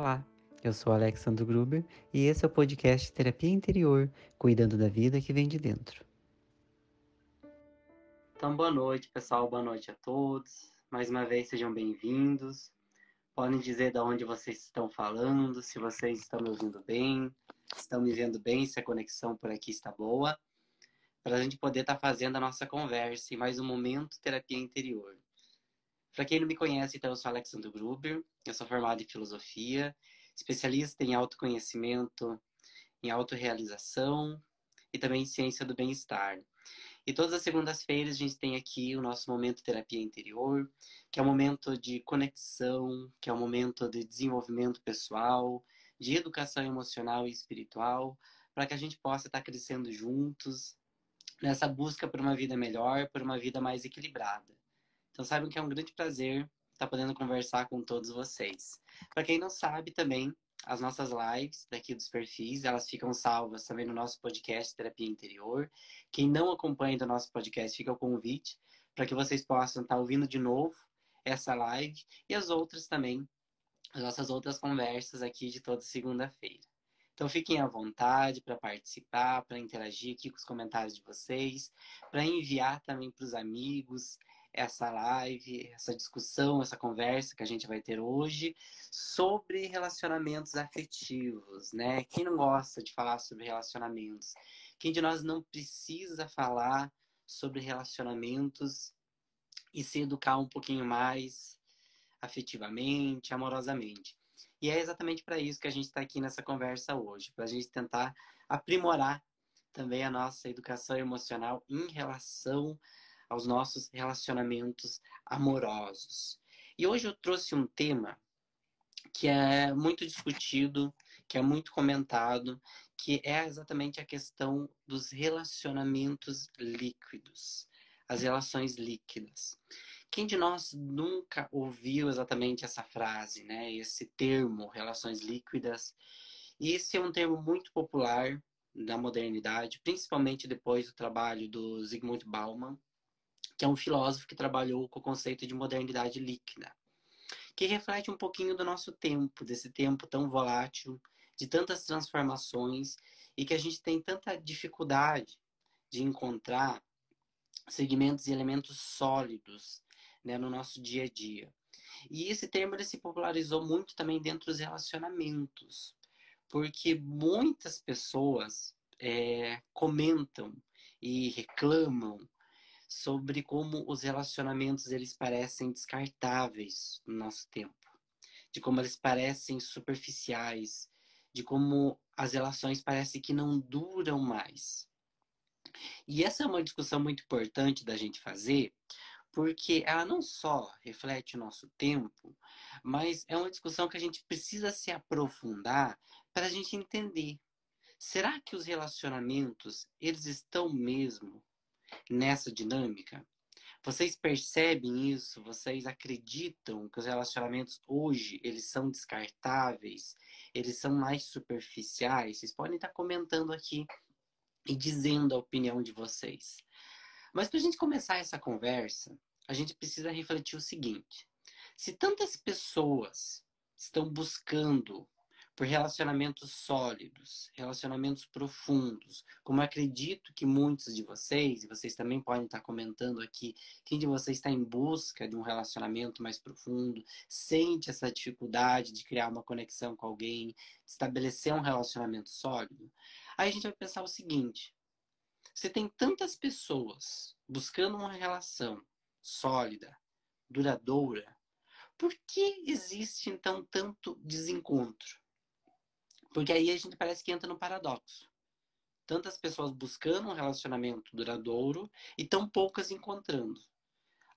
Olá, eu sou Alexandre Gruber e esse é o podcast Terapia Interior, cuidando da vida que vem de dentro. Então, boa noite, pessoal, boa noite a todos. Mais uma vez, sejam bem-vindos. Podem dizer de onde vocês estão falando, se vocês estão me ouvindo bem, estão me vendo bem, se a conexão por aqui está boa, para a gente poder estar tá fazendo a nossa conversa e mais um momento terapia interior. Para quem não me conhece, então, eu sou Alexandre Gruber, eu sou formado em filosofia, especialista em autoconhecimento, em autorrealização e também em ciência do bem-estar. E todas as segundas-feiras a gente tem aqui o nosso momento terapia interior, que é um momento de conexão, que é um momento de desenvolvimento pessoal, de educação emocional e espiritual, para que a gente possa estar crescendo juntos nessa busca por uma vida melhor, por uma vida mais equilibrada. Então saibam que é um grande prazer estar podendo conversar com todos vocês. Para quem não sabe também, as nossas lives daqui dos perfis, elas ficam salvas também no nosso podcast Terapia Interior. Quem não acompanha do nosso podcast, fica o convite para que vocês possam estar ouvindo de novo essa live e as outras também, as nossas outras conversas aqui de toda segunda-feira. Então fiquem à vontade para participar, para interagir aqui com os comentários de vocês, para enviar também para os amigos essa live, essa discussão, essa conversa que a gente vai ter hoje sobre relacionamentos afetivos, né? Quem não gosta de falar sobre relacionamentos? Quem de nós não precisa falar sobre relacionamentos e se educar um pouquinho mais afetivamente, amorosamente? E é exatamente para isso que a gente está aqui nessa conversa hoje, para a gente tentar aprimorar também a nossa educação emocional em relação aos nossos relacionamentos amorosos. E hoje eu trouxe um tema que é muito discutido, que é muito comentado, que é exatamente a questão dos relacionamentos líquidos, as relações líquidas. Quem de nós nunca ouviu exatamente essa frase, né? Esse termo, relações líquidas. E esse é um termo muito popular da modernidade, principalmente depois do trabalho do Zygmunt Bauman, que é um filósofo que trabalhou com o conceito de modernidade líquida, que reflete um pouquinho do nosso tempo, desse tempo tão volátil, de tantas transformações e que a gente tem tanta dificuldade de encontrar segmentos e elementos sólidos né, no nosso dia a dia. E esse termo ele se popularizou muito também dentro dos relacionamentos, porque muitas pessoas é, comentam e reclamam sobre como os relacionamentos eles parecem descartáveis no nosso tempo, de como eles parecem superficiais, de como as relações parecem que não duram mais. E essa é uma discussão muito importante da gente fazer, porque ela não só reflete o nosso tempo, mas é uma discussão que a gente precisa se aprofundar para a gente entender. Será que os relacionamentos eles estão mesmo nessa dinâmica? Vocês percebem isso? Vocês acreditam que os relacionamentos hoje eles são descartáveis? Eles são mais superficiais? Vocês podem estar comentando aqui e dizendo a opinião de vocês. Mas para a gente começar essa conversa, a gente precisa refletir o seguinte: se tantas pessoas estão buscando por relacionamentos sólidos, relacionamentos profundos, como acredito que muitos de vocês, e vocês também podem estar comentando aqui, quem de vocês está em busca de um relacionamento mais profundo, sente essa dificuldade de criar uma conexão com alguém, de estabelecer um relacionamento sólido, aí a gente vai pensar o seguinte: você tem tantas pessoas buscando uma relação sólida, duradoura, por que existe então tanto desencontro? Porque aí a gente parece que entra no paradoxo. Tantas pessoas buscando um relacionamento duradouro e tão poucas encontrando.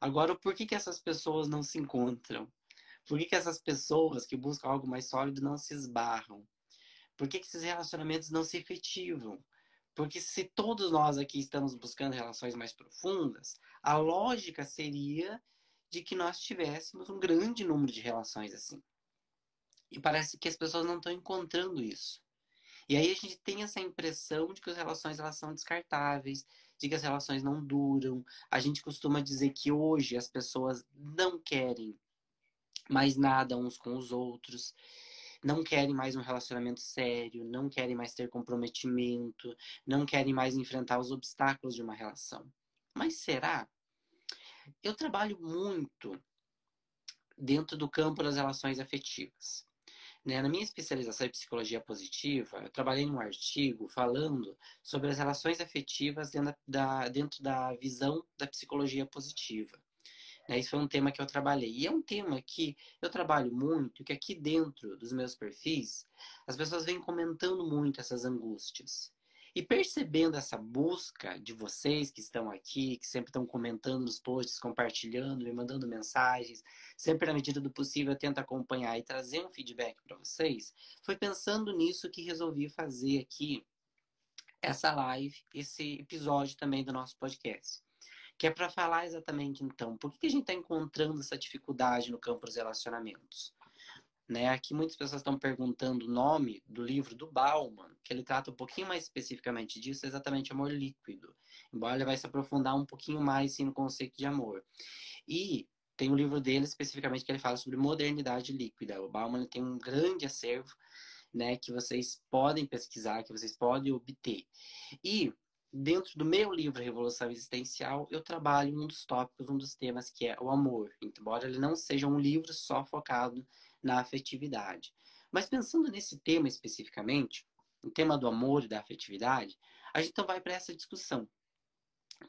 Agora, por que, que essas pessoas não se encontram? Por que, que essas pessoas que buscam algo mais sólido não se esbarram? Por que, que esses relacionamentos não se efetivam? Porque se todos nós aqui estamos buscando relações mais profundas, a lógica seria de que nós tivéssemos um grande número de relações assim. E parece que as pessoas não estão encontrando isso. E aí a gente tem essa impressão de que as relações elas são descartáveis, de que as relações não duram. A gente costuma dizer que hoje as pessoas não querem mais nada uns com os outros. não querem mais um relacionamento sério, não querem mais ter comprometimento, não querem mais enfrentar os obstáculos de uma relação. Mas será? Eu trabalho muito dentro do campo das relações afetivas. Né? Na minha especialização em psicologia positiva, eu trabalhei num artigo falando sobre as relações afetivas dentro da, dentro da visão da psicologia positiva. Né? Isso foi um tema que eu trabalhei. E é um tema que eu trabalho muito, que aqui dentro dos meus perfis, as pessoas vêm comentando muito essas angústias. E percebendo essa busca de vocês que estão aqui, que sempre estão comentando nos posts, compartilhando, me mandando mensagens, sempre na medida do possível eu tento acompanhar e trazer um feedback para vocês, foi pensando nisso que resolvi fazer aqui essa live, esse episódio também do nosso podcast. Que é para falar exatamente então, por que a gente está encontrando essa dificuldade no campo dos relacionamentos? Né? Aqui muitas pessoas estão perguntando o nome do livro do Bauman, que ele trata um pouquinho mais especificamente disso, exatamente amor líquido. Embora ele vai se aprofundar um pouquinho mais sim, no conceito de amor. E tem um livro dele especificamente que ele fala sobre modernidade líquida. O Bauman tem um grande acervo, né, que vocês podem pesquisar, que vocês podem obter. E dentro do meu livro Revolução Existencial, eu trabalho um dos tópicos, um dos temas que é o amor. Embora ele não seja um livro só focado na afetividade. Mas pensando nesse tema especificamente, o tema do amor e da afetividade, a gente então vai para essa discussão.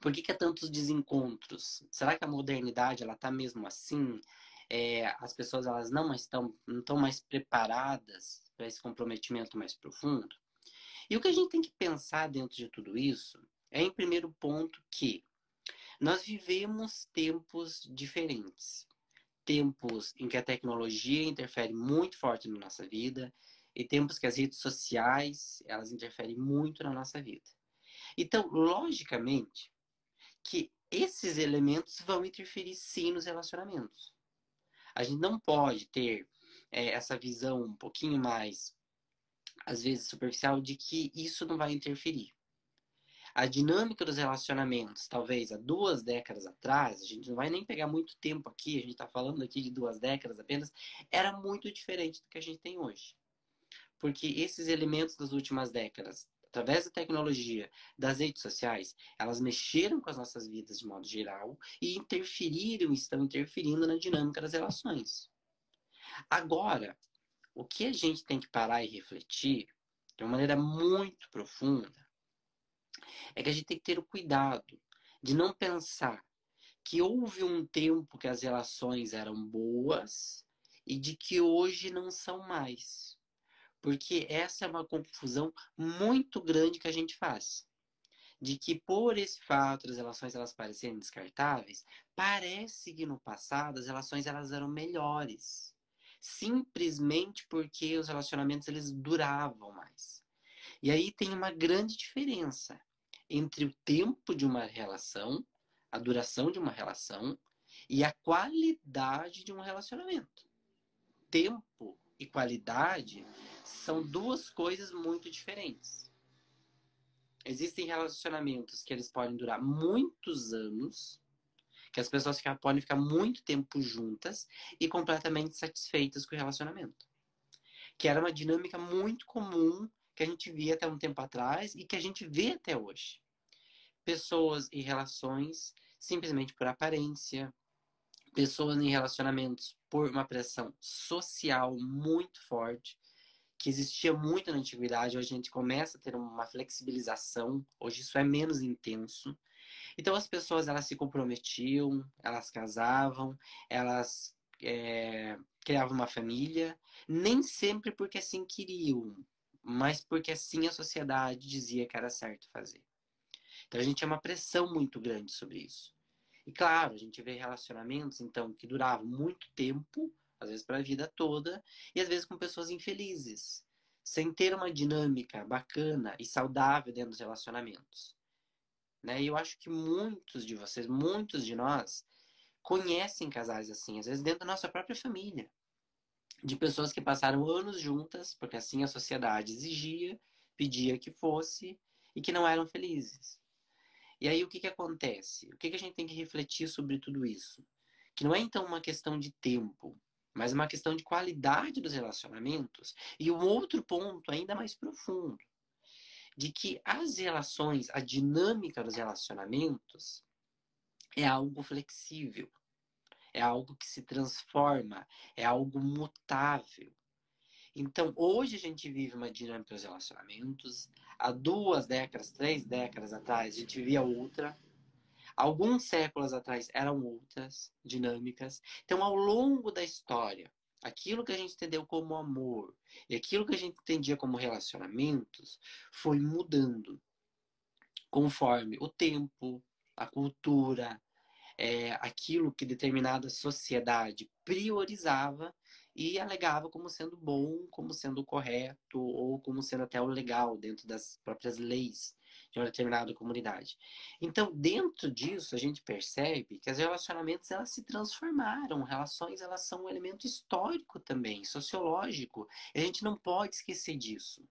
Por que, que há tantos desencontros? Será que a modernidade ela está mesmo assim? É, as pessoas elas não estão não estão mais preparadas para esse comprometimento mais profundo? E o que a gente tem que pensar dentro de tudo isso é, em primeiro ponto, que nós vivemos tempos diferentes tempos em que a tecnologia interfere muito forte na nossa vida e tempos que as redes sociais elas interferem muito na nossa vida. Então, logicamente, que esses elementos vão interferir sim nos relacionamentos. A gente não pode ter é, essa visão um pouquinho mais, às vezes, superficial de que isso não vai interferir a dinâmica dos relacionamentos, talvez há duas décadas atrás, a gente não vai nem pegar muito tempo aqui, a gente está falando aqui de duas décadas apenas, era muito diferente do que a gente tem hoje. Porque esses elementos das últimas décadas, através da tecnologia, das redes sociais, elas mexeram com as nossas vidas de modo geral e interferiram, estão interferindo na dinâmica das relações. Agora, o que a gente tem que parar e refletir de uma maneira muito profunda é que a gente tem que ter o cuidado de não pensar que houve um tempo que as relações eram boas e de que hoje não são mais. Porque essa é uma confusão muito grande que a gente faz. De que por esse fato as relações elas parecerem descartáveis, parece que no passado as relações elas eram melhores. Simplesmente porque os relacionamentos eles duravam mais. E aí tem uma grande diferença entre o tempo de uma relação, a duração de uma relação e a qualidade de um relacionamento. Tempo e qualidade são duas coisas muito diferentes. Existem relacionamentos que eles podem durar muitos anos, que as pessoas podem ficar muito tempo juntas e completamente satisfeitas com o relacionamento. Que era uma dinâmica muito comum que a gente via até um tempo atrás e que a gente vê até hoje. Pessoas e relações simplesmente por aparência, pessoas em relacionamentos por uma pressão social muito forte, que existia muito na antiguidade, hoje a gente começa a ter uma flexibilização, hoje isso é menos intenso. Então as pessoas elas se comprometiam, elas casavam, elas é, criavam uma família, nem sempre porque assim queriam, mas porque assim a sociedade dizia que era certo fazer. Então a gente tinha uma pressão muito grande sobre isso. E claro, a gente vê relacionamentos então que duravam muito tempo, às vezes para a vida toda, e às vezes com pessoas infelizes, sem ter uma dinâmica bacana e saudável dentro dos relacionamentos. Né? E eu acho que muitos de vocês, muitos de nós, conhecem casais assim, às vezes dentro da nossa própria família de pessoas que passaram anos juntas, porque assim a sociedade exigia, pedia que fosse, e que não eram felizes. E aí o que, que acontece? O que, que a gente tem que refletir sobre tudo isso? Que não é então uma questão de tempo, mas uma questão de qualidade dos relacionamentos e um outro ponto ainda mais profundo, de que as relações, a dinâmica dos relacionamentos é algo flexível, é algo que se transforma, é algo mutável. Então, hoje a gente vive uma dinâmica dos relacionamentos. Há duas décadas, três décadas atrás, a gente vivia outra. Alguns séculos atrás eram outras dinâmicas. Então, ao longo da história, aquilo que a gente entendeu como amor e aquilo que a gente entendia como relacionamentos foi mudando conforme o tempo, a cultura, é, aquilo que determinada sociedade priorizava e alegava como sendo bom, como sendo correto ou como sendo até o legal dentro das próprias leis de uma determinada comunidade. Então, dentro disso, a gente percebe que os relacionamentos elas se transformaram, relações elas são um elemento histórico também, sociológico, a gente não pode esquecer disso.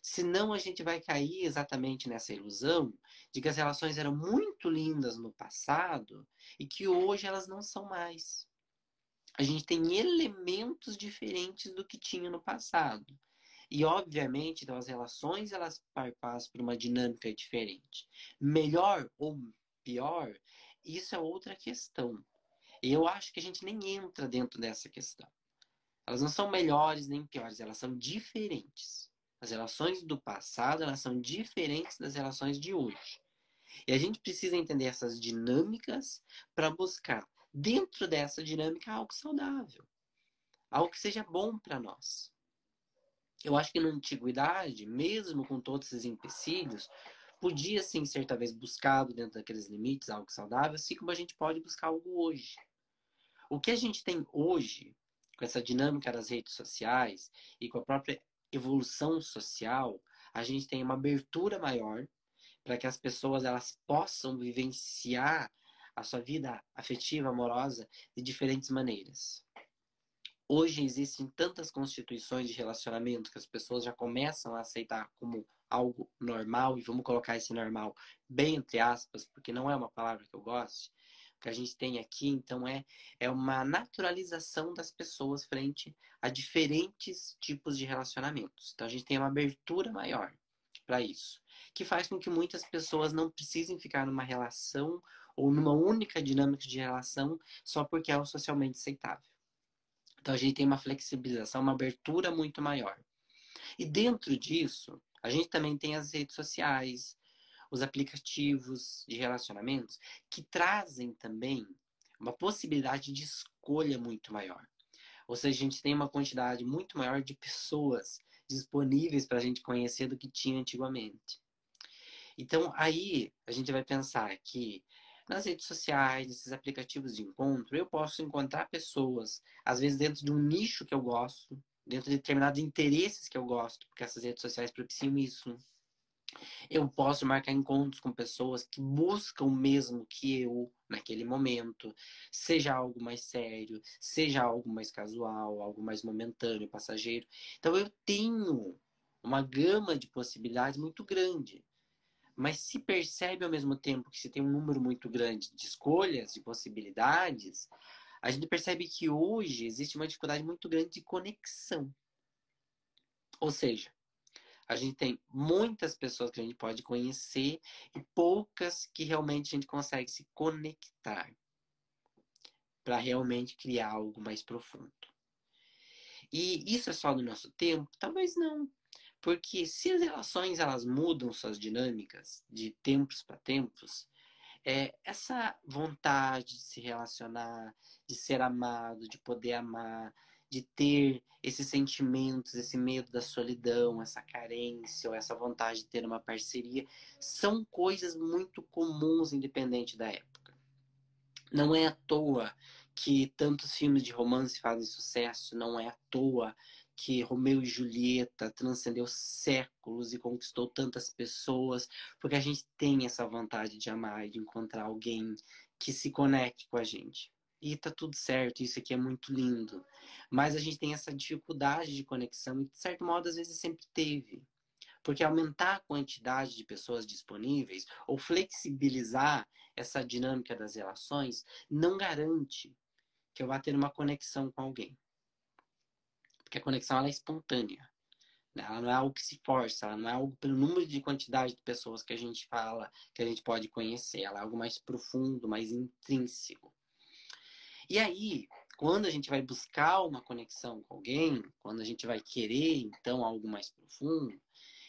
Senão a gente vai cair exatamente nessa ilusão de que as relações eram muito lindas no passado e que hoje elas não são mais. A gente tem elementos diferentes do que tinha no passado. E, obviamente, então, as relações elas passam por uma dinâmica diferente. Melhor ou pior, isso é outra questão. E eu acho que a gente nem entra dentro dessa questão. Elas não são melhores nem piores, elas são diferentes. As relações do passado, elas são diferentes das relações de hoje. E a gente precisa entender essas dinâmicas para buscar, dentro dessa dinâmica, algo saudável. Algo que seja bom para nós. Eu acho que na antiguidade, mesmo com todos esses empecilhos, podia sim ser talvez buscado dentro daqueles limites algo saudável, assim como a gente pode buscar algo hoje. O que a gente tem hoje, com essa dinâmica das redes sociais e com a própria evolução social, a gente tem uma abertura maior para que as pessoas elas possam vivenciar a sua vida afetiva, amorosa de diferentes maneiras. Hoje existem tantas constituições de relacionamento que as pessoas já começam a aceitar como algo normal, e vamos colocar esse normal bem entre aspas, porque não é uma palavra que eu goste, que a gente tem aqui, então, é, é uma naturalização das pessoas frente a diferentes tipos de relacionamentos. Então, a gente tem uma abertura maior para isso, que faz com que muitas pessoas não precisem ficar numa relação ou numa única dinâmica de relação só porque é o socialmente aceitável. Então, a gente tem uma flexibilização, uma abertura muito maior. E dentro disso, a gente também tem as redes sociais, os aplicativos de relacionamentos, que trazem também uma possibilidade de escolha muito maior. Ou seja, a gente tem uma quantidade muito maior de pessoas disponíveis para a gente conhecer do que tinha antigamente. Então, aí a gente vai pensar que nas redes sociais, nesses aplicativos de encontro, eu posso encontrar pessoas, às vezes dentro de um nicho que eu gosto, dentro de determinados interesses que eu gosto, porque essas redes sociais propiciam isso. Eu posso marcar encontros com pessoas que buscam o mesmo que eu naquele momento, seja algo mais sério, seja algo mais casual, algo mais momentâneo, passageiro. Então eu tenho uma gama de possibilidades muito grande. Mas se percebe ao mesmo tempo que se tem um número muito grande de escolhas, de possibilidades, a gente percebe que hoje existe uma dificuldade muito grande de conexão. Ou seja, a gente tem muitas pessoas que a gente pode conhecer e poucas que realmente a gente consegue se conectar para realmente criar algo mais profundo. E isso é só do nosso tempo? Talvez não. Porque se as relações elas mudam suas dinâmicas de tempos para tempos, é, essa vontade de se relacionar, de ser amado, de poder amar, de ter esses sentimentos, esse medo da solidão, essa carência ou essa vontade de ter uma parceria, são coisas muito comuns, independente da época. Não é à toa que tantos filmes de romance fazem sucesso, não é à toa que Romeu e Julieta transcendeu séculos e conquistou tantas pessoas, porque a gente tem essa vontade de amar e de encontrar alguém que se conecte com a gente. E tá tudo certo, isso aqui é muito lindo. Mas a gente tem essa dificuldade de conexão e, de certo modo, às vezes sempre teve. Porque aumentar a quantidade de pessoas disponíveis ou flexibilizar essa dinâmica das relações não garante que eu vá ter uma conexão com alguém. Porque a conexão ela é espontânea. Né? Ela não é algo que se força, ela não é algo pelo número de quantidade de pessoas que a gente fala, que a gente pode conhecer. Ela é algo mais profundo, mais intrínseco. E aí, quando a gente vai buscar uma conexão com alguém, quando a gente vai querer, então, algo mais profundo,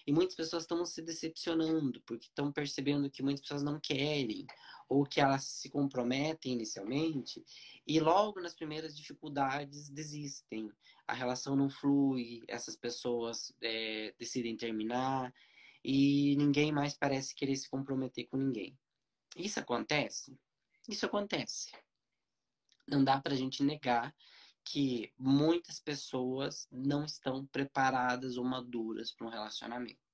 e muitas pessoas estão se decepcionando, porque estão percebendo que muitas pessoas não querem, ou que elas se comprometem inicialmente, e logo nas primeiras dificuldades desistem. A relação não flui, essas pessoas é, decidem terminar, e ninguém mais parece querer se comprometer com ninguém. Isso acontece? Isso acontece. Não dá para a gente negar que muitas pessoas não estão preparadas ou maduras para um relacionamento.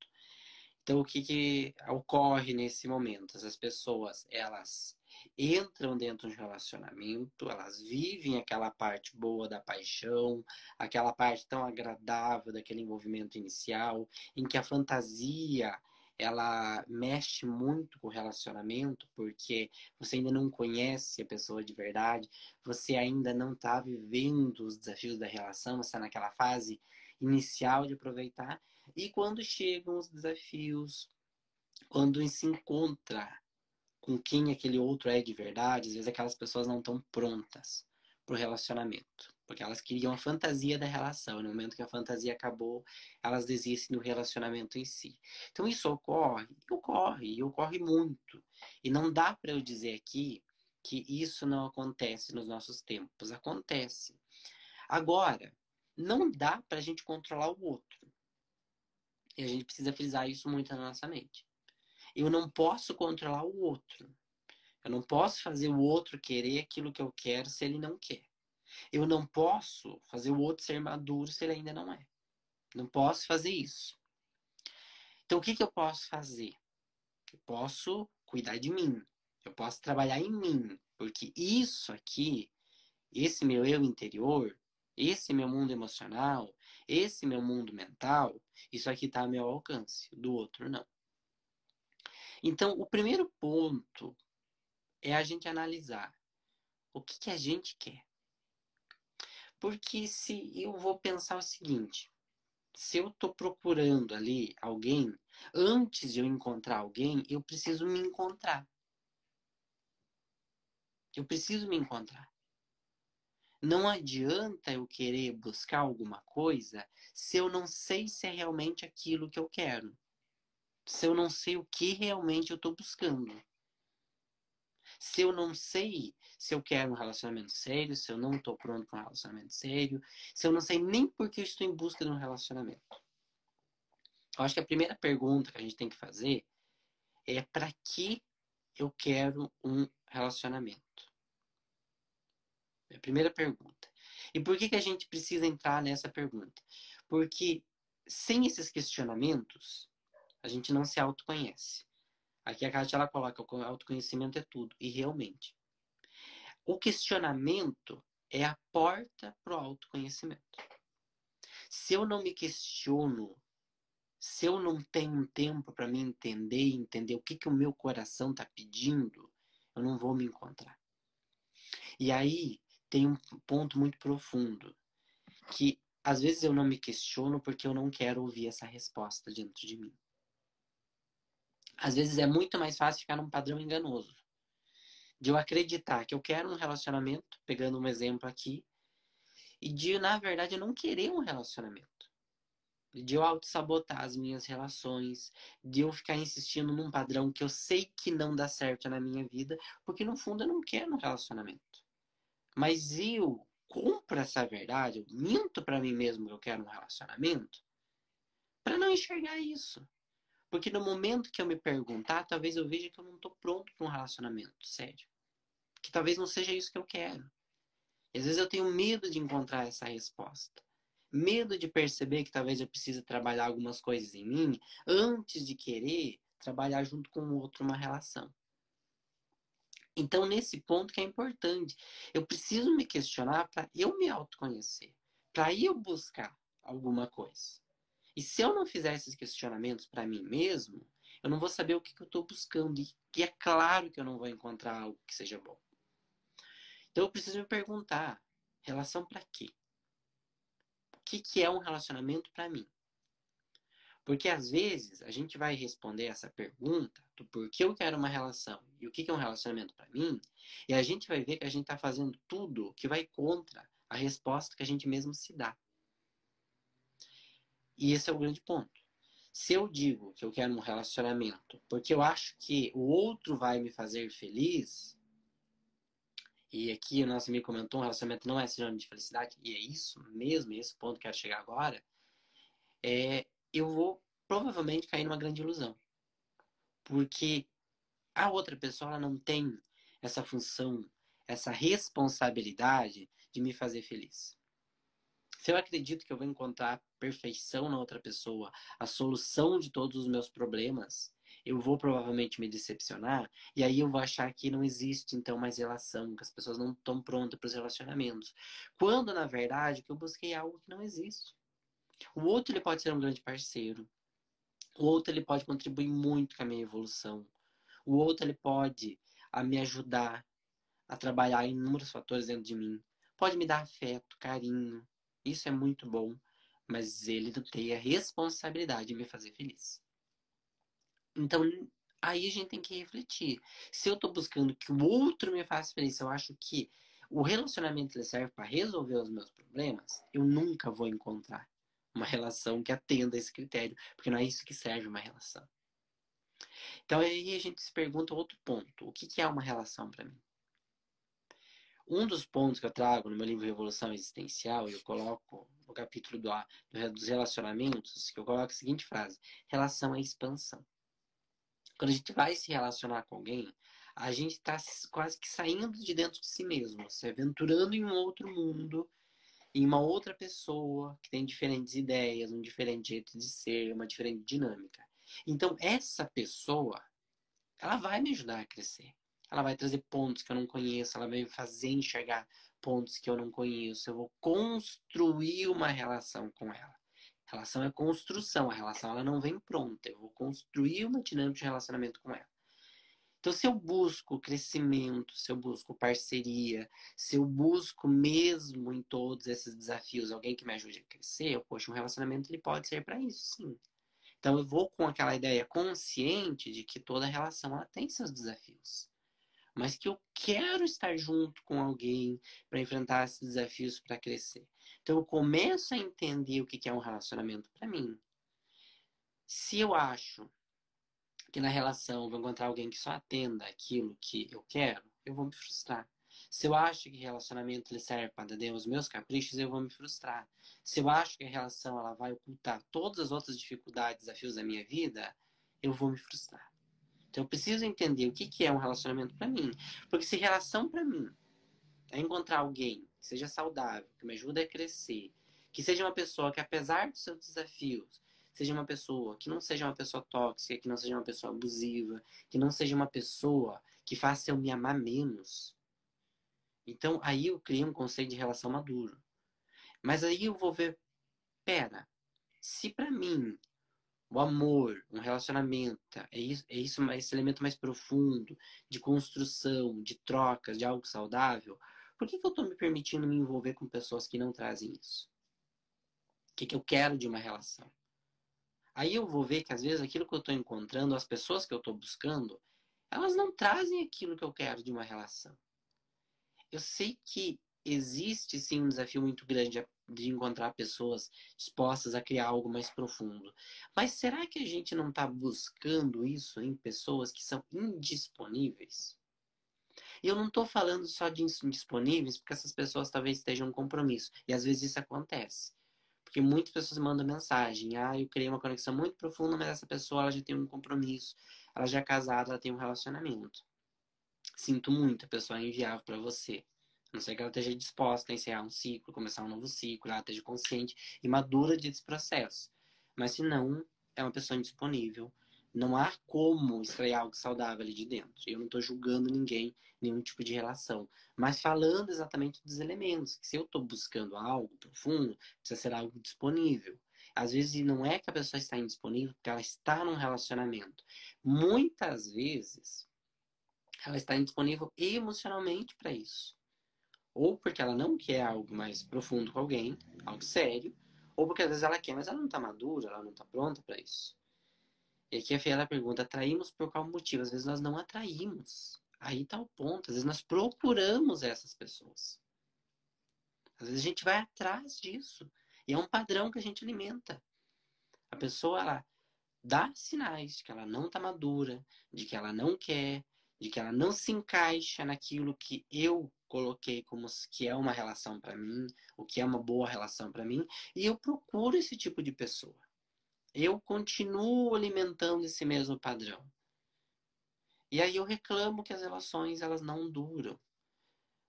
Então, o que, que ocorre nesse momento? As pessoas, elas entram dentro de um relacionamento, elas vivem aquela parte boa da paixão, aquela parte tão agradável daquele envolvimento inicial, em que a fantasia ela mexe muito com o relacionamento, porque você ainda não conhece a pessoa de verdade, você ainda não está vivendo os desafios da relação, você está naquela fase inicial de aproveitar. E quando chegam os desafios, quando se encontra com quem aquele outro é de verdade, às vezes aquelas pessoas não estão prontas para o relacionamento. Porque elas queriam a fantasia da relação. No momento que a fantasia acabou, elas desistem do relacionamento em si. Então isso ocorre, ocorre, e ocorre muito. E não dá para eu dizer aqui que isso não acontece nos nossos tempos. Acontece. Agora, não dá para a gente controlar o outro. E a gente precisa frisar isso muito na nossa mente. Eu não posso controlar o outro. Eu não posso fazer o outro querer aquilo que eu quero se ele não quer. Eu não posso fazer o outro ser maduro se ele ainda não é. Não posso fazer isso. Então, o que, que eu posso fazer? Eu posso cuidar de mim. Eu posso trabalhar em mim. Porque isso aqui, esse meu eu interior, esse meu mundo emocional, esse meu mundo mental, isso aqui está ao meu alcance. Do outro, não. Então, o primeiro ponto é a gente analisar o que, que a gente quer. Porque se eu vou pensar o seguinte, se eu estou procurando ali alguém, antes de eu encontrar alguém, eu preciso me encontrar. Eu preciso me encontrar. Não adianta eu querer buscar alguma coisa se eu não sei se é realmente aquilo que eu quero. Se eu não sei o que realmente eu estou buscando. Se eu não sei se eu quero um relacionamento sério, se eu não estou pronto para um relacionamento sério, se eu não sei nem por que eu estou em busca de um relacionamento. Eu acho que a primeira pergunta que a gente tem que fazer é para que eu quero um relacionamento? É a primeira pergunta. E por que, que a gente precisa entrar nessa pergunta? Porque sem esses questionamentos, a gente não se autoconhece. Aqui a Kátia ela coloca o autoconhecimento é tudo. E realmente. O questionamento é a porta para o autoconhecimento. Se eu não me questiono, se eu não tenho um tempo para me entender, entender o que, que o meu coração está pedindo, eu não vou me encontrar. E aí tem um ponto muito profundo, que às vezes eu não me questiono porque eu não quero ouvir essa resposta dentro de mim às vezes é muito mais fácil ficar num padrão enganoso. De eu acreditar que eu quero um relacionamento, pegando um exemplo aqui, e de, na verdade, eu não querer um relacionamento. De eu auto-sabotar as minhas relações, de eu ficar insistindo num padrão que eu sei que não dá certo na minha vida, porque no fundo eu não quero um relacionamento. Mas eu compro essa verdade, eu minto para mim mesmo que eu quero um relacionamento, para não enxergar isso. Porque no momento que eu me perguntar, talvez eu veja que eu não estou pronto para um relacionamento sério. Que talvez não seja isso que eu quero. E às vezes eu tenho medo de encontrar essa resposta. Medo de perceber que talvez eu precise trabalhar algumas coisas em mim antes de querer trabalhar junto com o outro uma relação. Então, nesse ponto que é importante, eu preciso me questionar para eu me autoconhecer, para eu buscar alguma coisa. E se eu não fizer esses questionamentos para mim mesmo, eu não vou saber o que, que eu estou buscando. E é claro que eu não vou encontrar algo que seja bom. Então eu preciso me perguntar: Relação para quê? O que, que é um relacionamento para mim? Porque às vezes a gente vai responder essa pergunta do porquê eu quero uma relação e o que é um relacionamento para mim, e a gente vai ver que a gente está fazendo tudo que vai contra a resposta que a gente mesmo se dá. E esse é o grande ponto. Se eu digo que eu quero um relacionamento porque eu acho que o outro vai me fazer feliz, e aqui o nosso amigo comentou, um relacionamento não é sinônimo de felicidade, e é isso mesmo, esse ponto que eu quero chegar agora, é, eu vou provavelmente cair numa grande ilusão. Porque a outra pessoa ela não tem essa função, essa responsabilidade de me fazer feliz. Se eu acredito que eu vou encontrar perfeição na outra pessoa, a solução de todos os meus problemas, eu vou provavelmente me decepcionar e aí eu vou achar que não existe então mais relação, que as pessoas não estão prontas para os relacionamentos. Quando na verdade que eu busquei algo que não existe. O outro ele pode ser um grande parceiro. O outro ele pode contribuir muito com a minha evolução. O outro ele pode a me ajudar a trabalhar em inúmeros fatores dentro de mim. Pode me dar afeto, carinho. Isso é muito bom, mas ele não tem a responsabilidade de me fazer feliz. Então, aí a gente tem que refletir. Se eu estou buscando que o outro me faça feliz, eu acho que o relacionamento serve para resolver os meus problemas, eu nunca vou encontrar uma relação que atenda esse critério, porque não é isso que serve uma relação. Então aí a gente se pergunta outro ponto: o que, é uma relação para mim? Um dos pontos que eu trago no meu livro Revolução Existencial, eu coloco no capítulo do, dos relacionamentos, que eu coloco a seguinte frase: relação é expansão. Quando a gente vai se relacionar com alguém, a gente está quase que saindo de dentro de si mesmo, se aventurando em um outro mundo, em uma outra pessoa que tem diferentes ideias, um diferente jeito de ser, uma diferente dinâmica. Então, essa pessoa, ela vai me ajudar a crescer. Ela vai trazer pontos que eu não conheço, ela vai me fazer enxergar pontos que eu não conheço. Eu vou construir uma relação com ela. Relação é construção, a relação ela não vem pronta. Eu vou construir uma dinâmica de relacionamento com ela. Então, se eu busco crescimento, se eu busco parceria, se eu busco mesmo em todos esses desafios alguém que me ajude a crescer, poxa, um relacionamento ele pode ser para isso, sim. Então, eu vou com aquela ideia consciente de que toda relação ela tem seus desafios mas que eu quero estar junto com alguém para enfrentar esses desafios para crescer. Então eu começo a entender o que é um relacionamento para mim. Se eu acho que na relação eu vou encontrar alguém que só atenda aquilo que eu quero, eu vou me frustrar. Se eu acho que relacionamento ele serve para atender os meus caprichos, eu vou me frustrar. Se eu acho que a relação ela vai ocultar todas as outras dificuldades, desafios da minha vida, eu vou me frustrar. Então eu preciso entender o que, que é um relacionamento para mim. Porque se relação para mim é encontrar alguém que seja saudável, que me ajude a crescer, que seja uma pessoa que, apesar dos seus desafios, seja uma pessoa que não seja uma pessoa tóxica, que não seja uma pessoa abusiva, que não seja uma pessoa que faça eu me amar menos. Então aí eu crio um conceito de relação maduro. Mas aí eu vou ver, pera, se para mim o amor, um relacionamento, é isso, é isso, esse elemento mais profundo de construção, de trocas, de algo saudável. Por que, que eu estou me permitindo me envolver com pessoas que não trazem isso? O que, que eu quero de uma relação? Aí eu vou ver que às vezes aquilo que eu estou encontrando, as pessoas que eu estou buscando, elas não trazem aquilo que eu quero de uma relação. Eu sei que existe sim um desafio muito grande de encontrar pessoas dispostas a criar algo mais profundo. Mas será que a gente não está buscando isso em pessoas que são indisponíveis? E eu não estou falando só de indisponíveis, porque essas pessoas talvez estejam em compromisso. E às vezes isso acontece. Porque muitas pessoas mandam mensagem: ah, eu criei uma conexão muito profunda, mas essa pessoa ela já tem um compromisso, ela já é casada, ela tem um relacionamento. Sinto muito, a pessoa inviável para você não ser que ela esteja disposta a encerrar um ciclo, começar um novo ciclo, ela esteja consciente e madura desse processo. Mas se não, é uma pessoa indisponível. Não há como extrair algo saudável ali de dentro. Eu não estou julgando ninguém, nenhum tipo de relação. Mas falando exatamente dos elementos. Que se eu estou buscando algo profundo, precisa ser algo disponível. Às vezes não é que a pessoa está indisponível porque ela está num relacionamento. Muitas vezes ela está indisponível emocionalmente para isso. Ou porque ela não quer algo mais profundo com alguém, algo sério, ou porque às vezes ela quer, mas ela não está madura, ela não está pronta para isso. E aqui a Fiela pergunta: atraímos por qual motivo? Às vezes nós não atraímos. Aí está o ponto. Às vezes nós procuramos essas pessoas. Às vezes a gente vai atrás disso. E é um padrão que a gente alimenta. A pessoa, ela dá sinais de que ela não está madura, de que ela não quer, de que ela não se encaixa naquilo que eu coloquei como que é uma relação para mim, o que é uma boa relação para mim, e eu procuro esse tipo de pessoa. Eu continuo alimentando esse mesmo padrão. E aí eu reclamo que as relações elas não duram.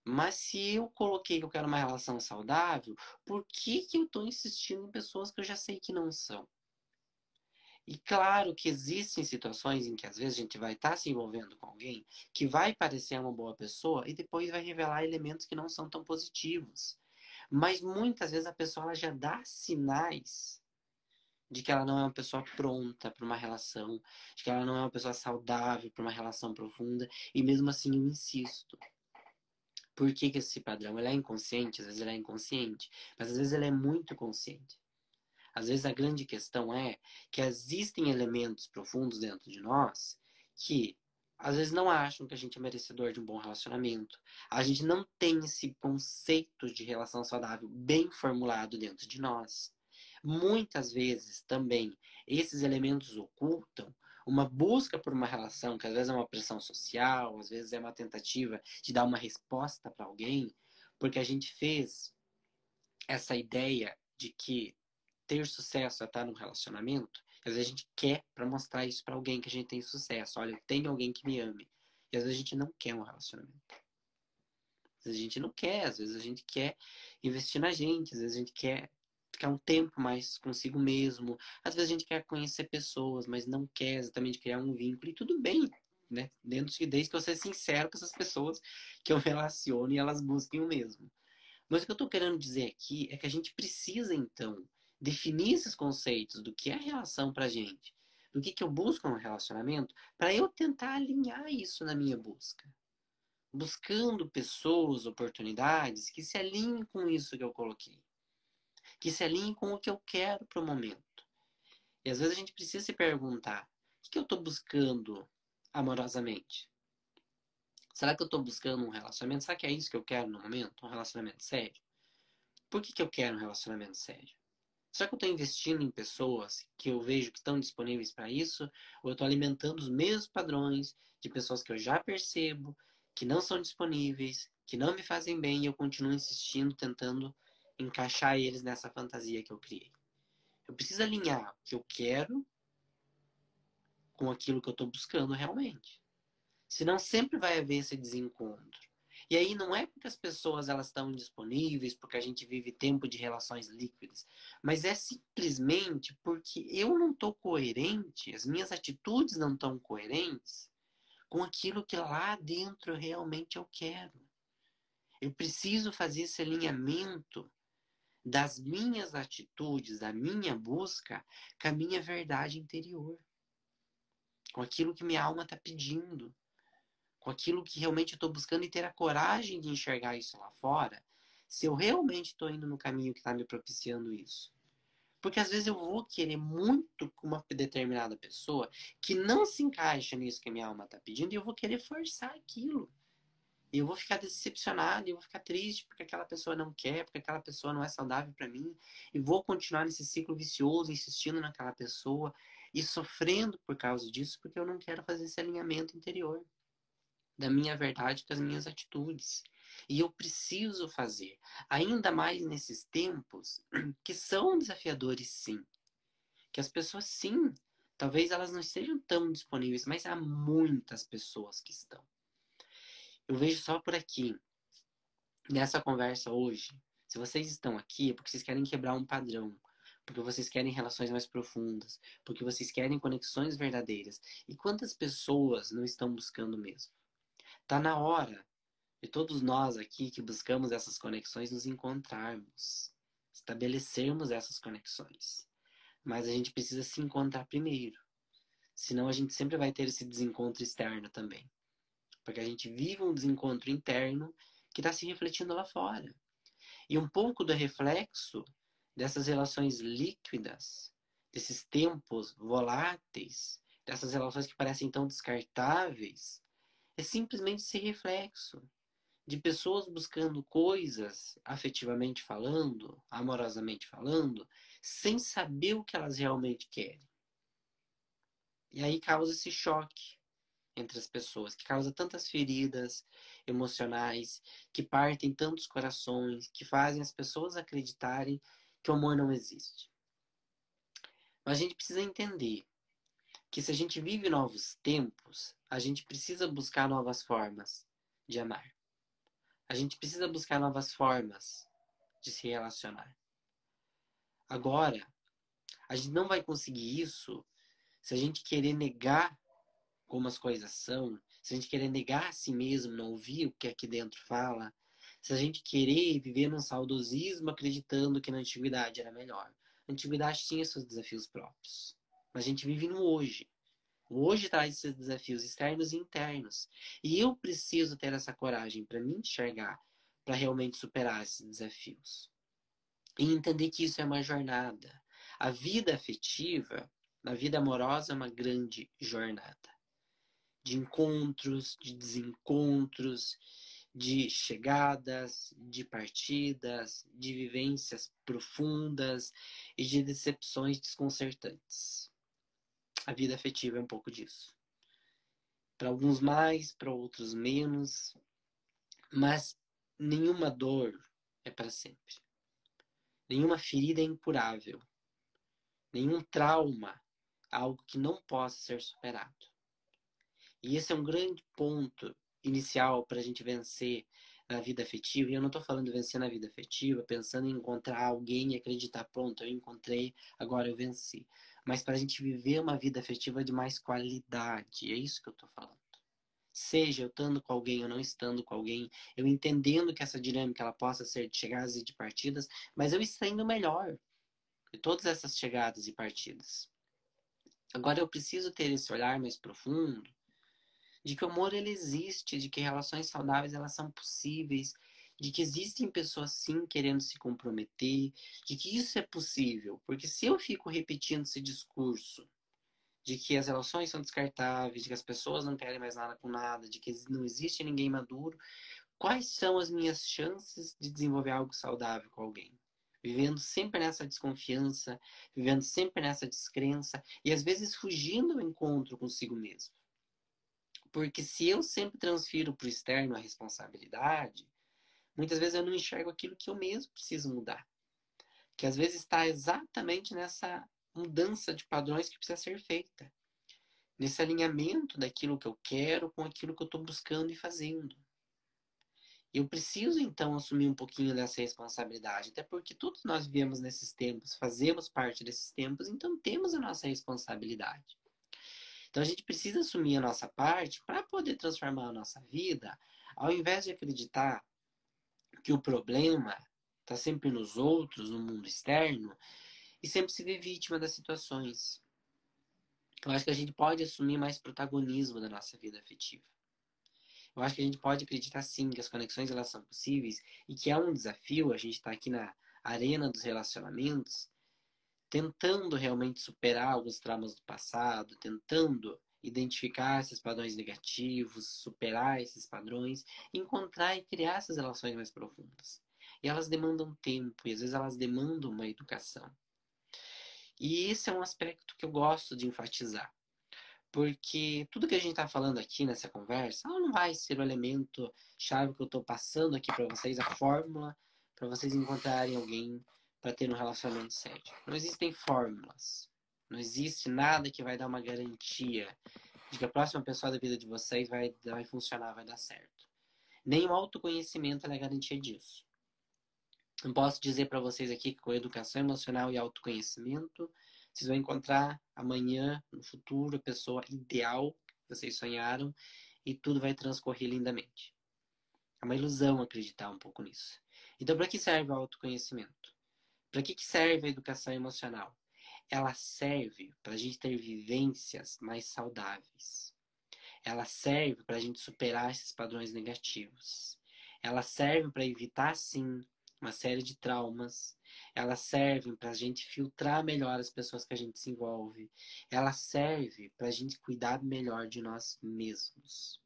Mas se eu coloquei que eu quero uma relação saudável, por que, que eu estou insistindo em pessoas que eu já sei que não são? E claro que existem situações em que às vezes a gente vai estar tá se envolvendo com alguém que vai parecer uma boa pessoa e depois vai revelar elementos que não são tão positivos. Mas muitas vezes a pessoa já dá sinais de que ela não é uma pessoa pronta para uma relação, de que ela não é uma pessoa saudável para uma relação profunda, e mesmo assim eu insisto. Por que, que esse padrão ele é inconsciente? Às vezes ele é inconsciente, mas às vezes ele é muito consciente. Às vezes a grande questão é que existem elementos profundos dentro de nós que às vezes não acham que a gente é merecedor de um bom relacionamento. A gente não tem esse conceito de relação saudável bem formulado dentro de nós. Muitas vezes também esses elementos ocultam uma busca por uma relação, que às vezes é uma pressão social, às vezes é uma tentativa de dar uma resposta para alguém, porque a gente fez essa ideia de que ter sucesso é estar num relacionamento, às vezes a gente quer para mostrar isso para alguém que a gente tem sucesso. Olha, tenho alguém que me ame. E às vezes a gente não quer um relacionamento. Às vezes a gente não quer, às vezes a gente quer investir na gente, às vezes a gente quer ficar um tempo mais consigo mesmo. Às vezes a gente quer conhecer pessoas, mas não quer exatamente criar um vínculo. E tudo bem, né? Dentro de desde que eu seja sincero com essas pessoas que eu relaciono e elas busquem o mesmo. Mas o que eu estou querendo dizer aqui é que a gente precisa, então, definir esses conceitos do que é relação pra gente, do que, que eu busco no relacionamento, para eu tentar alinhar isso na minha busca. Buscando pessoas, oportunidades que se alinhem com isso que eu coloquei. Que se alinhem com o que eu quero para o momento. E às vezes a gente precisa se perguntar: o que eu estou buscando amorosamente? Será que eu estou buscando um relacionamento? Será que é isso que eu quero no momento? Um relacionamento sério? Por que, que eu quero um relacionamento sério? Será que eu estou investindo em pessoas que eu vejo que estão disponíveis para isso? Ou eu estou alimentando os mesmos padrões de pessoas que eu já percebo, que não são disponíveis, que não me fazem bem e eu continuo insistindo, tentando encaixar eles nessa fantasia que eu criei? Eu preciso alinhar o que eu quero com aquilo que eu estou buscando realmente. Senão sempre vai haver esse desencontro. E aí não é porque as pessoas elas estão indisponíveis, porque a gente vive tempo de relações líquidas, mas é simplesmente porque eu não estou coerente, as minhas atitudes não estão coerentes com aquilo que lá dentro realmente eu quero. Eu preciso fazer esse alinhamento das minhas atitudes, da minha busca, com a minha verdade interior, com aquilo que minha alma está pedindo com aquilo que realmente estou buscando e ter a coragem de enxergar isso lá fora, se eu realmente estou indo no caminho que está me propiciando isso. Porque às vezes eu vou querer muito uma determinada pessoa que não se encaixa nisso que a minha alma está pedindo e eu vou querer forçar aquilo. E eu vou ficar decepcionado, eu vou ficar triste porque aquela pessoa não quer, porque aquela pessoa não é saudável para mim, e vou continuar nesse ciclo vicioso, insistindo naquela pessoa e sofrendo por causa disso, porque eu não quero fazer esse alinhamento interior da minha verdade com as minhas atitudes. E eu preciso fazer, ainda mais nesses tempos que são desafiadores, sim. Que as pessoas, sim, talvez elas não estejam tão disponíveis, mas há muitas pessoas que estão. Eu vejo só por aqui, nessa conversa hoje, se vocês estão aqui é porque vocês querem quebrar um padrão, porque vocês querem relações mais profundas, porque vocês querem conexões verdadeiras. E quantas pessoas não estão buscando mesmo? Está na hora de todos nós aqui que buscamos essas conexões nos encontrarmos, estabelecermos essas conexões. Mas a gente precisa se encontrar primeiro. Senão a gente sempre vai ter esse desencontro externo também. Porque a gente vive um desencontro interno que está se refletindo lá fora. E um pouco do reflexo dessas relações líquidas, desses tempos voláteis, dessas relações que parecem tão descartáveis, é simplesmente esse reflexo de pessoas buscando coisas, afetivamente falando, amorosamente falando, sem saber o que elas realmente querem. E aí causa esse choque entre as pessoas, que causa tantas feridas emocionais, que partem tantos corações, que fazem as pessoas acreditarem que o amor não existe. Mas a gente precisa entender que se a gente vive novos tempos, a gente precisa buscar novas formas de amar. A gente precisa buscar novas formas de se relacionar. Agora, a gente não vai conseguir isso se a gente querer negar como as coisas são, se a gente querer negar a si mesmo, não ouvir o que aqui dentro fala, se a gente querer viver num saudosismo acreditando que na antiguidade era melhor. A antiguidade tinha seus desafios próprios. Mas a gente vive no hoje. O hoje traz esses desafios externos e internos. E eu preciso ter essa coragem para me enxergar, para realmente superar esses desafios. E entender que isso é uma jornada. A vida afetiva, a vida amorosa é uma grande jornada de encontros, de desencontros, de chegadas, de partidas, de vivências profundas e de decepções desconcertantes. A vida afetiva é um pouco disso. Para alguns mais, para outros menos, mas nenhuma dor é para sempre. Nenhuma ferida é incurável. Nenhum trauma é algo que não possa ser superado. E esse é um grande ponto inicial para a gente vencer na vida afetiva. E eu não estou falando vencer na vida afetiva, pensando em encontrar alguém e acreditar, pronto, eu encontrei, agora eu venci. Mas para a gente viver uma vida afetiva de mais qualidade. É isso que eu estou falando. Seja eu estando com alguém ou não estando com alguém, eu entendendo que essa dinâmica ela possa ser de chegadas e de partidas, mas eu estando melhor de todas essas chegadas e partidas. Agora eu preciso ter esse olhar mais profundo de que o amor ele existe, de que relações saudáveis elas são possíveis, de que existem pessoas sim querendo se comprometer, de que isso é possível, porque se eu fico repetindo esse discurso de que as relações são descartáveis, de que as pessoas não querem mais nada com nada, de que não existe ninguém maduro, quais são as minhas chances de desenvolver algo saudável com alguém? Vivendo sempre nessa desconfiança, vivendo sempre nessa descrença e às vezes fugindo do encontro consigo mesmo. Porque se eu sempre transfiro para o externo a responsabilidade, muitas vezes eu não enxergo aquilo que eu mesmo preciso mudar. Que às vezes está exatamente nessa mudança de padrões que precisa ser feita. Nesse alinhamento daquilo que eu quero com aquilo que eu estou buscando e fazendo. Eu preciso então assumir um pouquinho dessa responsabilidade, até porque todos nós vivemos nesses tempos, fazemos parte desses tempos, então temos a nossa responsabilidade. Então a gente precisa assumir a nossa parte para poder transformar a nossa vida, ao invés de acreditar que o problema está sempre nos outros, no mundo externo, e sempre se ver vítima das situações. Eu acho que a gente pode assumir mais protagonismo da nossa vida afetiva. Eu acho que a gente pode acreditar sim que as conexões elas são possíveis e que é um desafio a gente estar tá aqui na arena dos relacionamentos tentando realmente superar alguns traumas do passado, tentando identificar esses padrões negativos, superar esses padrões, encontrar e criar essas relações mais profundas. E elas demandam tempo, e às vezes elas demandam uma educação. E esse é um aspecto que eu gosto de enfatizar. Porque tudo que a gente está falando aqui nessa conversa não vai ser o elemento chave que eu estou passando aqui para vocês, a fórmula para vocês encontrarem alguém para ter um relacionamento sério. Não existem fórmulas. Não existe nada que vai dar uma garantia de que a próxima pessoa da vida de vocês vai, vai funcionar, vai dar certo. Nem o autoconhecimento é garantia disso. Eu posso dizer para vocês aqui que com educação emocional e autoconhecimento, vocês vão encontrar amanhã, no futuro, a pessoa ideal que vocês sonharam e tudo vai transcorrer lindamente. É uma ilusão acreditar um pouco nisso. Então, para que serve o autoconhecimento? Para que, que serve a educação emocional? Ela serve para a gente ter vivências mais saudáveis. Ela serve para a gente superar esses padrões negativos. Ela serve para evitar, sim, uma série de traumas. Elas servem para a gente filtrar melhor as pessoas que a gente se envolve. Ela serve para a gente cuidar melhor de nós mesmos.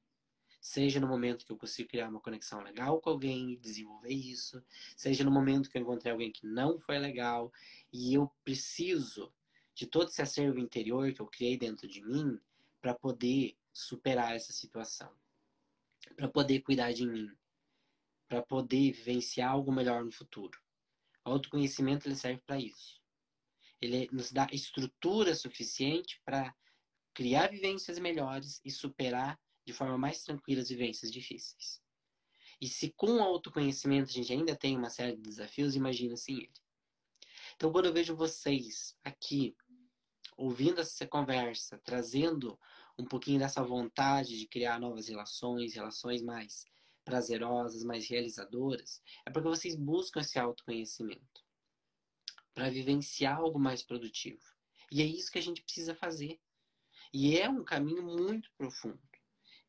Seja no momento que eu consigo criar uma conexão legal com alguém e desenvolver isso, seja no momento que eu encontrei alguém que não foi legal e eu preciso de todo esse acervo interior que eu criei dentro de mim para poder superar essa situação, para poder cuidar de mim, para poder vivenciar algo melhor no futuro. O autoconhecimento ele serve para isso. Ele nos dá estrutura suficiente para criar vivências melhores e superar de forma mais tranquila as vivências difíceis. E se com o autoconhecimento a gente ainda tem uma série de desafios, imagina sem ele. Então, quando eu vejo vocês aqui ouvindo essa conversa, trazendo um pouquinho dessa vontade de criar novas relações, relações mais prazerosas, mais realizadoras, é porque vocês buscam esse autoconhecimento para vivenciar algo mais produtivo. E é isso que a gente precisa fazer. E é um caminho muito profundo.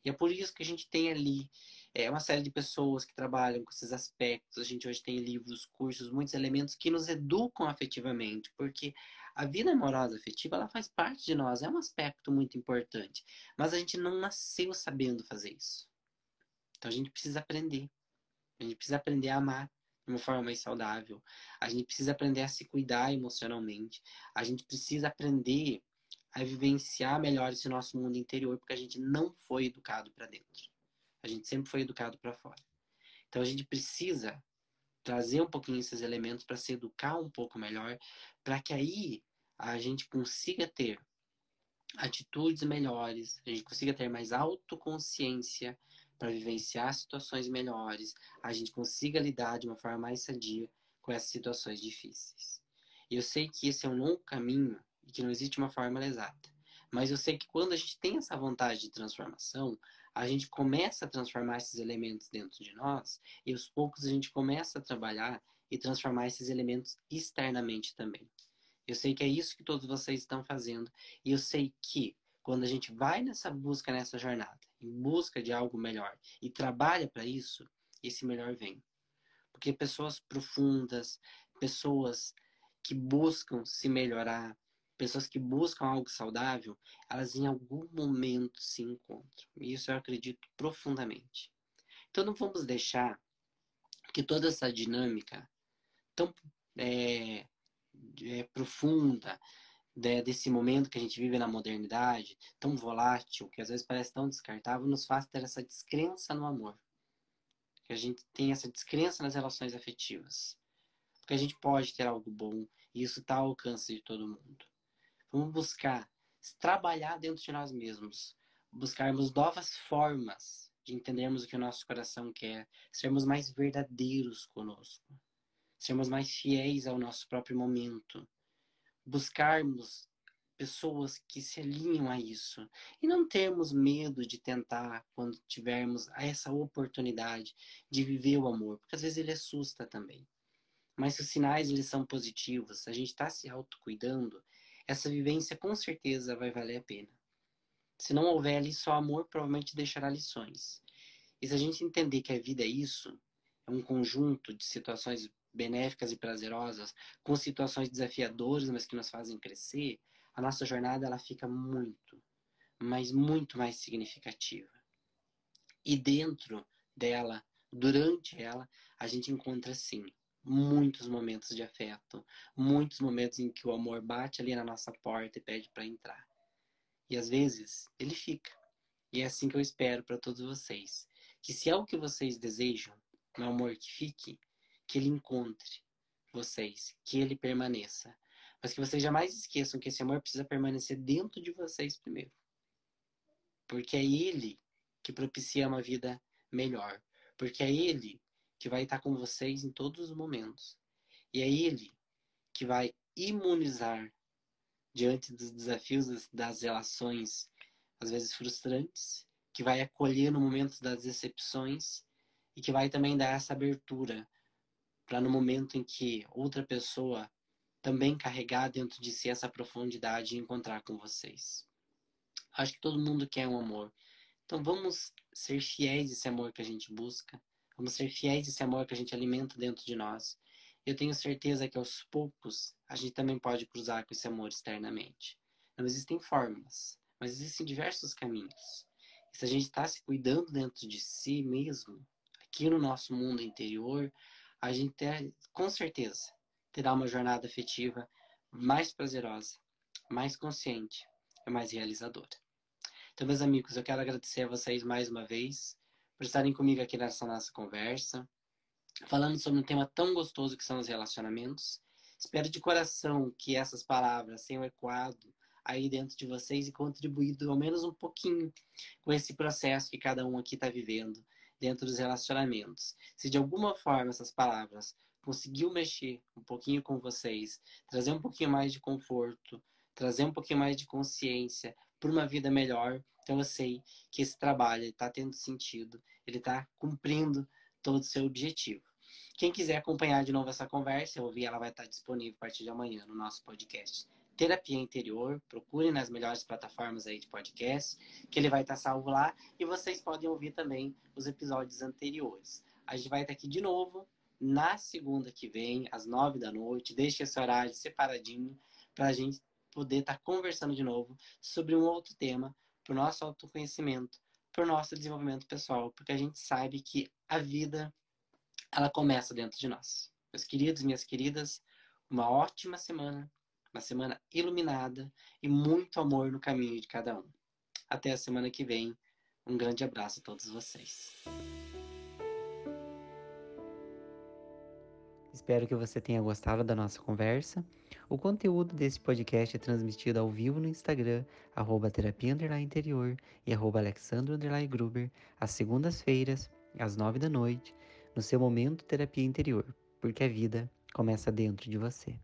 E é por isso que a gente tem ali é, uma série de pessoas que trabalham com esses aspectos. A gente hoje tem livros, cursos, muitos elementos que nos educam afetivamente, porque a vida amorosa afetiva ela faz parte de nós, é um aspecto muito importante. Mas a gente não nasceu sabendo fazer isso. Então a gente precisa aprender. A gente precisa aprender a amar de uma forma mais saudável. A gente precisa aprender a se cuidar emocionalmente. A gente precisa aprender a vivenciar melhor esse nosso mundo interior, porque a gente não foi educado para dentro. A gente sempre foi educado para fora. Então a gente precisa trazer um pouquinho esses elementos para se educar um pouco melhor, para que aí a gente consiga ter atitudes melhores, a gente consiga ter mais autoconsciência para vivenciar situações melhores, a gente consiga lidar de uma forma mais sadia com essas situações difíceis. E eu sei que esse é um longo caminho e que não existe uma fórmula exata. Mas eu sei que quando a gente tem essa vontade de transformação, a gente começa a transformar esses elementos dentro de nós e aos poucos a gente começa a trabalhar e transformar esses elementos externamente também. Eu sei que é isso que todos vocês estão fazendo e eu sei que quando a gente vai nessa busca, nessa jornada, em busca de algo melhor e trabalha para isso, esse melhor vem. Porque pessoas profundas, pessoas que buscam se melhorar, pessoas que buscam algo saudável, elas em algum momento se encontram. E isso eu acredito profundamente. Então não vamos deixar que toda essa dinâmica tão é, é, profunda né, desse momento que a gente vive na modernidade, tão volátil, que às vezes parece tão descartável, nos faz ter essa descrença no amor. Que a gente tem essa descrença nas relações afetivas. Porque a gente pode ter algo bom e isso está ao alcance de todo mundo. Vamos buscar trabalhar dentro de nós mesmos, buscarmos novas formas de entendermos o que o nosso coração quer, sermos mais verdadeiros conosco, sermos mais fiéis ao nosso próprio momento, buscarmos pessoas que se alinham a isso. E não termos medo de tentar quando tivermos essa oportunidade de viver o amor, porque às vezes ele assusta também. Mas se os sinais eles são positivos, a gente está se autocuidando, essa vivência com certeza vai valer a pena. Se não houver ali só amor, provavelmente deixará lições. E se a gente entender que a vida é isso, é um conjunto de situações benéficas e prazerosas, com situações desafiadoras, mas que nos fazem crescer, a nossa jornada ela fica muito, mas muito mais significativa. E dentro dela, durante ela, a gente encontra sim muitos momentos de afeto, muitos momentos em que o amor bate ali na nossa porta e pede para entrar. E às vezes ele fica. E é assim que eu espero para todos vocês, que se é o que vocês desejam, um amor que fique, que ele encontre vocês, que ele permaneça. Mas que vocês jamais esqueçam que esse amor precisa permanecer dentro de vocês primeiro. Porque é ele que propicia uma vida melhor. Porque é ele que vai estar com vocês em todos os momentos. E é Ele que vai imunizar diante dos desafios das relações, às vezes frustrantes, que vai acolher no momento das decepções e que vai também dar essa abertura para no momento em que outra pessoa também carregar dentro de si essa profundidade e encontrar com vocês. Acho que todo mundo quer um amor. Então vamos ser fiéis a esse amor que a gente busca Vamos ser fiéis a esse amor que a gente alimenta dentro de nós. Eu tenho certeza que aos poucos a gente também pode cruzar com esse amor externamente. Não existem fórmulas, mas existem diversos caminhos. E se a gente está se cuidando dentro de si mesmo, aqui no nosso mundo interior, a gente ter, com certeza terá uma jornada afetiva mais prazerosa, mais consciente e mais realizadora. Então, meus amigos, eu quero agradecer a vocês mais uma vez por estarem comigo aqui nessa nossa conversa, falando sobre um tema tão gostoso que são os relacionamentos. Espero de coração que essas palavras tenham ecoado aí dentro de vocês e contribuído ao menos um pouquinho com esse processo que cada um aqui está vivendo dentro dos relacionamentos. Se de alguma forma essas palavras conseguiu mexer um pouquinho com vocês, trazer um pouquinho mais de conforto, trazer um pouquinho mais de consciência por uma vida melhor, então eu sei que esse trabalho está tendo sentido, ele está cumprindo todo o seu objetivo. Quem quiser acompanhar de novo essa conversa, eu ouvi, ela vai estar disponível a partir de amanhã no nosso podcast Terapia Interior. Procure nas melhores plataformas aí de podcast, que ele vai estar salvo lá. E vocês podem ouvir também os episódios anteriores. A gente vai estar aqui de novo na segunda que vem, às nove da noite. Deixe esse horário separadinho para a gente poder estar conversando de novo sobre um outro tema para o nosso autoconhecimento, para o nosso desenvolvimento pessoal, porque a gente sabe que a vida ela começa dentro de nós. Meus queridos, minhas queridas, uma ótima semana uma semana iluminada e muito amor no caminho de cada um. Até a semana que vem. Um grande abraço a todos vocês. Espero que você tenha gostado da nossa conversa. O conteúdo desse podcast é transmitido ao vivo no Instagram, arroba terapia interior e arroba alexandro gruber, às segundas-feiras, às nove da noite, no seu momento terapia interior, porque a vida começa dentro de você.